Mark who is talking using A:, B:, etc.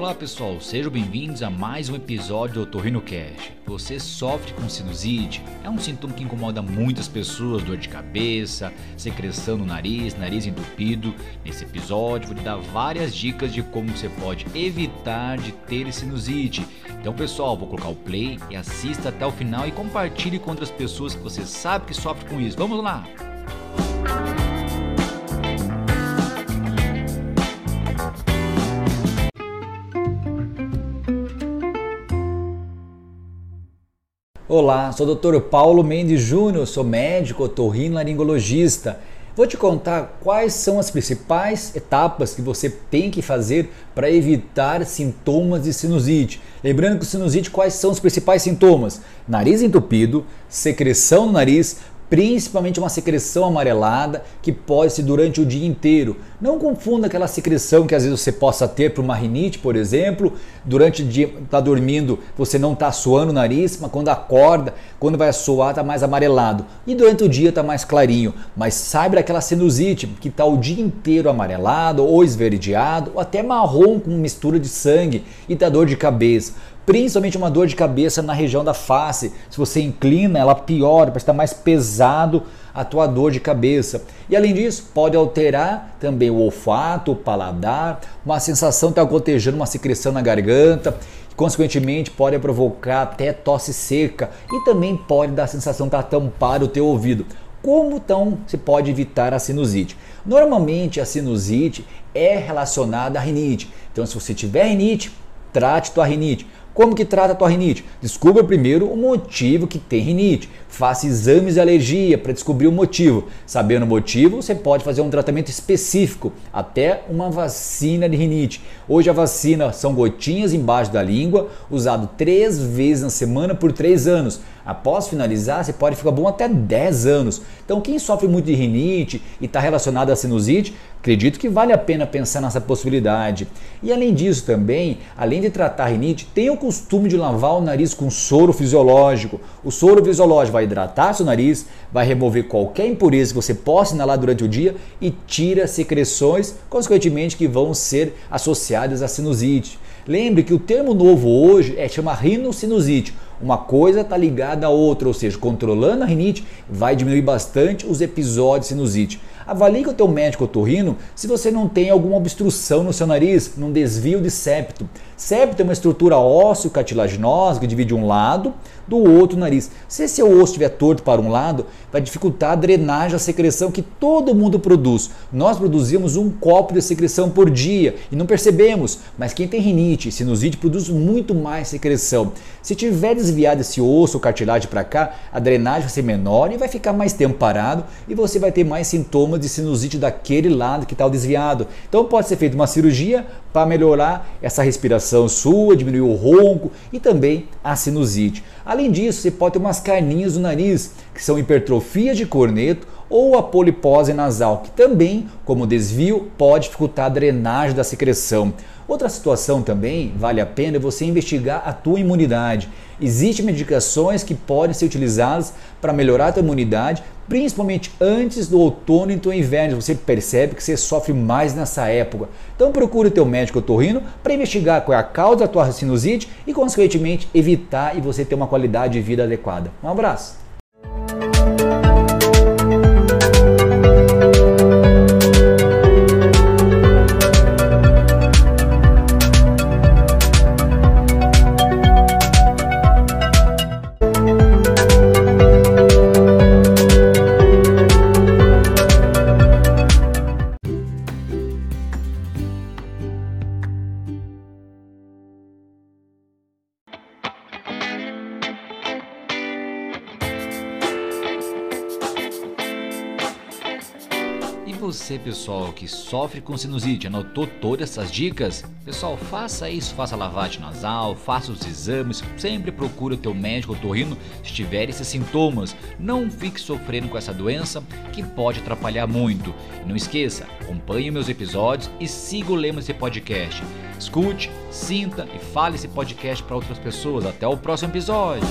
A: Olá pessoal, sejam bem-vindos a mais um episódio do Otorrino Cash. Você sofre com sinusite? É um sintoma que incomoda muitas pessoas, dor de cabeça, secreção no nariz, nariz entupido. Nesse episódio vou lhe dar várias dicas de como você pode evitar de ter sinusite. Então pessoal, vou colocar o play e assista até o final e compartilhe com outras pessoas que você sabe que sofre com isso. Vamos lá! Olá, sou o Dr. Paulo Mendes Júnior, sou médico otorrinolaringologista. Vou te contar quais são as principais etapas que você tem que fazer para evitar sintomas de sinusite. Lembrando que sinusite, quais são os principais sintomas? Nariz entupido, secreção no nariz, principalmente uma secreção amarelada que pode ser durante o dia inteiro. Não confunda aquela secreção que às vezes você possa ter para uma rinite, por exemplo, durante o dia está dormindo, você não está suando o nariz, mas quando acorda, quando vai suar está mais amarelado e durante o dia está mais clarinho. Mas saiba daquela sinusite que está o dia inteiro amarelado ou esverdeado ou até marrom com mistura de sangue e dá dor de cabeça principalmente uma dor de cabeça na região da face. Se você inclina, ela piora, parece estar mais pesado a tua dor de cabeça. E além disso, pode alterar também o olfato, o paladar, uma sensação de estar gotejando uma secreção na garganta, consequentemente pode provocar até tosse seca e também pode dar a sensação de estar tampado o teu ouvido. Como então se pode evitar a sinusite? Normalmente a sinusite é relacionada à rinite. Então se você tiver rinite, trate tua rinite. Como que trata a tua rinite? Descubra primeiro o motivo que tem rinite. Faça exames de alergia para descobrir o motivo. Sabendo o motivo, você pode fazer um tratamento específico, até uma vacina de rinite. Hoje a vacina são gotinhas embaixo da língua, usado três vezes na semana por três anos. Após finalizar, você pode ficar bom até 10 anos. Então, quem sofre muito de rinite e está relacionado à sinusite, acredito que vale a pena pensar nessa possibilidade. E além disso, também, além de tratar rinite, tenha o costume de lavar o nariz com soro fisiológico. O soro fisiológico vai hidratar seu nariz, vai remover qualquer impureza que você possa inalar durante o dia e tira secreções, consequentemente, que vão ser associadas à sinusite. Lembre que o termo novo hoje é chama rinocinusite uma coisa está ligada à outra, ou seja, controlando a rinite vai diminuir bastante os episódios de sinusite. Avalie com o teu médico otorrino se você não tem alguma obstrução no seu nariz, num desvio de septo. Septo é uma estrutura ósseo cartilaginosa que divide um lado do outro nariz. Se esse osso estiver torto para um lado, vai dificultar a drenagem, a secreção que todo mundo produz. Nós produzimos um copo de secreção por dia e não percebemos, mas quem tem rinite, sinusite, produz muito mais secreção. Se tiver desviado esse osso ou cartilagem para cá, a drenagem vai ser menor e vai ficar mais tempo parado e você vai ter mais sintomas de sinusite daquele lado que está desviado. Então pode ser feita uma cirurgia para melhorar essa respiração sua, diminuir o ronco e também a sinusite. Além disso, você pode ter umas carninhas no nariz, que são hipertrofias de corneto ou a polipose nasal, que também, como desvio, pode dificultar a drenagem da secreção. Outra situação também vale a pena é você investigar a tua imunidade. Existem medicações que podem ser utilizadas para melhorar a tua imunidade, principalmente antes do outono e do inverno. Você percebe que você sofre mais nessa época. Então procure o teu médico otorrino para investigar qual é a causa da tua sinusite e, consequentemente, evitar e você ter uma qualidade de vida adequada. Um abraço! Você, pessoal, que sofre com sinusite, anotou todas essas dicas? Pessoal, faça isso, faça lavagem nasal, faça os exames, sempre procure o teu médico otorrino se tiver esses sintomas. Não fique sofrendo com essa doença que pode atrapalhar muito. E não esqueça, acompanhe meus episódios e siga o lema desse podcast. Escute, sinta e fale esse podcast para outras pessoas. Até o próximo episódio.